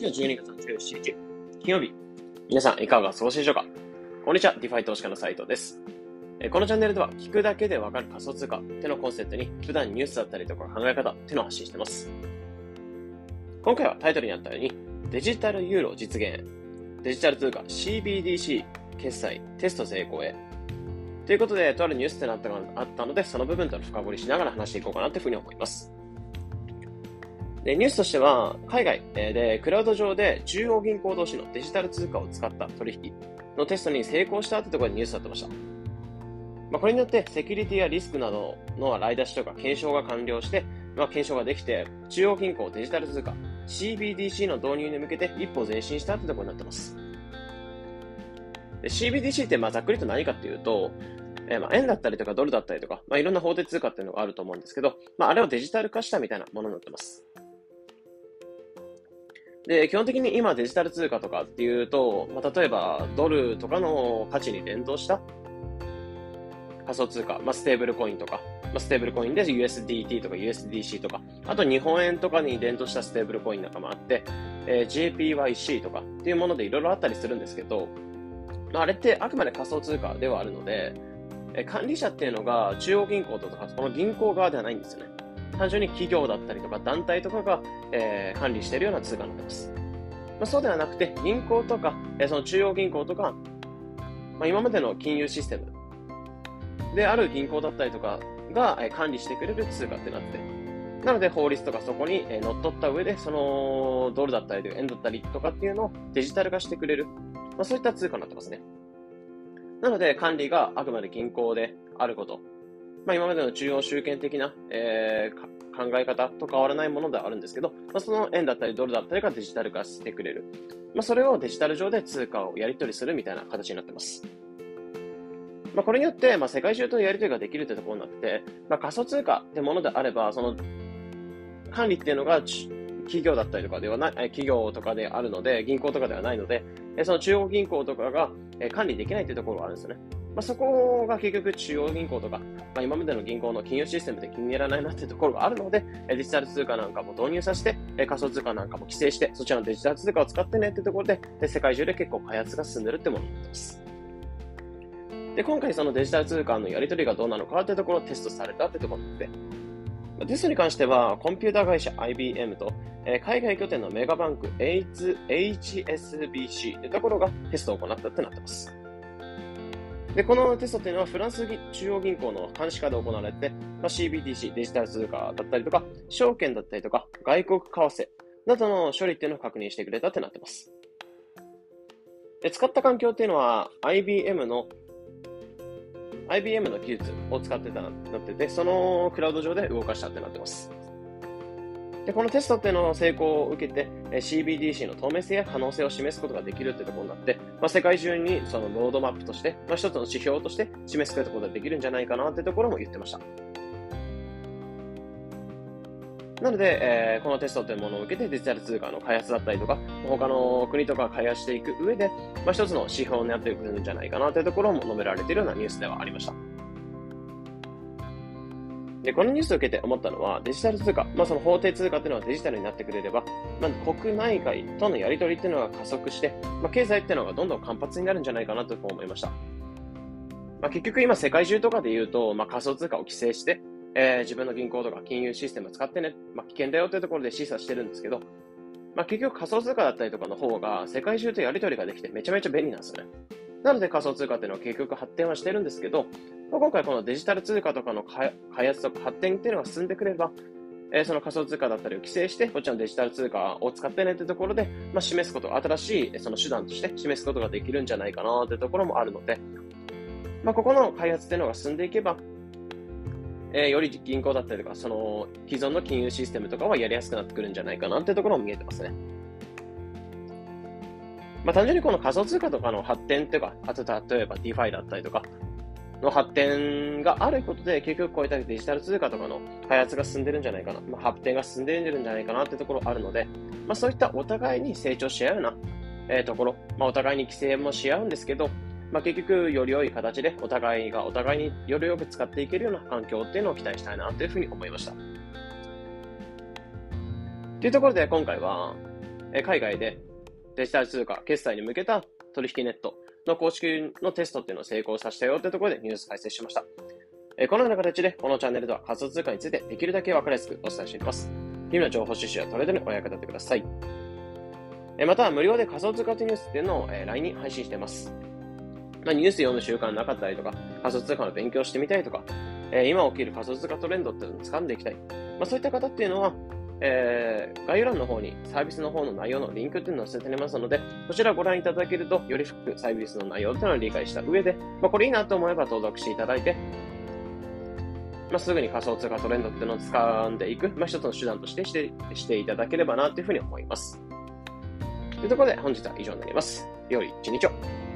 日は12月の17日、金曜日。皆さん、いかがお過ごしでしょうか？こんにちは、 DeFi 投資家の斉藤です。このチャンネルでは、聞くだけでわかる仮想通貨ってのコンセプトに、普段ニュースだったりとか考え方ってのを発信してます。今回はタイトルにあったように、デジタルユーロ実現、デジタル通貨 CBDC 決済テスト成功へ。ということで、とあるニュースってなったがあったので、その部分と深掘りしながら話していこうかなというふうに思います。で、ニュースとしては、海外でクラウド上で中央銀行同士のデジタル通貨を使った取引のテストに成功したってところでニュースになってました。まあ、これによってセキュリティやリスクなどの洗い出しとか検証が完了して、まあ、検証ができて、中央銀行デジタル通貨 CBDC の導入に向けて一歩前進したってところになってます。CBDC ってまあざっくりと何かっていうと、えー、まあ円だったりとかドルだったりとか、まあ、いろんな法定通貨っていうのがあると思うんですけど、まあ、あれをデジタル化したみたいなものになってます。で、基本的に今デジタル通貨とかっていうと、まあ、例えばドルとかの価値に連動した仮想通貨、まあ、ステーブルコインとか、まあ、ステーブルコインで USDT とか USDC とか、あと日本円とかに連動したステーブルコインなんかもあって、えー、JPYC とかっていうものでいろいろあったりするんですけど、まあ、あれってあくまで仮想通貨ではあるので、えー、管理者っていうのが中央銀行とか、この銀行側ではないんですよね。単純に企業だったりとか団体とかが、えー、管理しているような通貨になってます。まあ、そうではなくて、銀行とか、えー、その中央銀行とか、まあ、今までの金融システムである銀行だったりとかが、えー、管理してくれる通貨ってなって、なので法律とかそこに、えー、乗っ取った上で、そのドルだったり、円だったりとかっていうのをデジタル化してくれる、まあ、そういった通貨になってますね。なので管理があくまで銀行であること、まあ、今までの中央集権的な、えー、考え方と変わらないものではあるんですけど、まあ、その円だったりドルだったりがデジタル化してくれる。まあ、それをデジタル上で通貨をやり取りするみたいな形になってます。まあ、これによって、まあ、世界中とやり取りができるというところになって、まあ、仮想通貨ってものであれば、その管理っていうのが企業だったりとかではない、企業とかであるので、銀行とかではないので、その中央銀行とかが管理できないというところがあるんですよね。まあ、そこが結局中央銀行とか、まあ、今までの銀行の金融システムで気に入らないなっていうところがあるので、デジタル通貨なんかも導入させて、仮想通貨なんかも規制して、そちらのデジタル通貨を使ってねっていうところで、で世界中で結構開発が進んでるってものになってます。で、今回そのデジタル通貨のやり取りがどうなのかっていうところをテストされたってところで、テストに関しては、コンピューター会社 IBM と、えー、海外拠点のメガバンク HSBC というところがテストを行ったってなってます。で、このテストっていうのはフランス中央銀行の監視下で行われて、まあ、CBDC、デジタル通貨だったりとか、証券だったりとか、外国為替などの処理っていうのを確認してくれたってなってます。で使った環境っていうのは IBM の IBM の技術を使ってたなってて、そのクラウド上で動かしたってなってます。で、このテストっていうのの成功を受けて、CBDC の透明性や可能性を示すことができるってところになって、まあ、世界中にそのロードマップとして、まあ、一つの指標として示すことができるんじゃないかなってところも言ってました。なので、えー、このテストというものを受けてデジタル通貨の開発だったりとか、他の国とか開発していく上で、まあ、一つの指標になっていくんじゃないかなというところも述べられているようなニュースではありました。で、このニュースを受けて思ったのは、デジタル通貨、まあその法定通貨っていうのはデジタルになってくれれば、まあ国内外とのやり取りっていうのが加速して、まあ経済っていうのがどんどん活発になるんじゃないかなと思いました。まあ結局今世界中とかで言うと、まあ仮想通貨を規制して、えー、自分の銀行とか金融システムを使ってね、まあ危険だよというところで示唆してるんですけど、まあ結局仮想通貨だったりとかの方が世界中とやり取りができてめちゃめちゃ便利なんですよね。なので仮想通貨っていうのは結局発展はしてるんですけど、まあ、今回このデジタル通貨とかの開発とか発展っていうのが進んでくれば、えー、その仮想通貨だったりを規制して、こっちのデジタル通貨を使ってねってところで、まあ、示すこと、新しいその手段として示すことができるんじゃないかなってところもあるので、まあ、ここの開発っていうのが進んでいけば、えー、より銀行だったりとか、その既存の金融システムとかはやりやすくなってくるんじゃないかなってところも見えてますね。まあ、単純にこの仮想通貨とかの発展というか、あと例えば DeFi だったりとか、の発展があることで、結局こういったデジタル通貨とかの開発が進んでるんじゃないかな、まあ、発展が進んでるんじゃないかなってところあるので、まあ、そういったお互いに成長し合うような、えー、ところ、まあ、お互いに規制もし合うんですけど、まあ、結局、より良い形でお互いがお互いによりよく使っていけるような環境っていうのを期待したいなというふうに思いました。というところで今回は、海外でデジタル通貨、決済に向けた取引ネットの公式のテストっていうのを成功させたよというところでニュース解説しました。えこのような形で、このチャンネルでは仮想通貨についてできるだけ分かりやすくお伝えしています。日々の情報収集やトレードにお役立てください。えまた、無料で仮想通貨ニュースっていうのを、え LINE に配信しています。まあ、ニュース読む習慣なかったりとか、仮想通貨の勉強してみたいとか、え今起きる仮想通貨トレンドっていうのを掴んでいきたい。まあ、そういった方っていうのは、えー、概要欄の方にサービスの方の内容のリンクっていうのを載せてありますので、そちらをご覧いただけると、より深くサービスの内容っていうのを理解した上で、まあ、これいいなと思えば登録していただいて、まあ、すぐに仮想通貨トレンドっていうのを掴んでいく、まあ、一つの手段としてしてしていただければなというふうに思います。というところで本日は以上になります。良い一日を。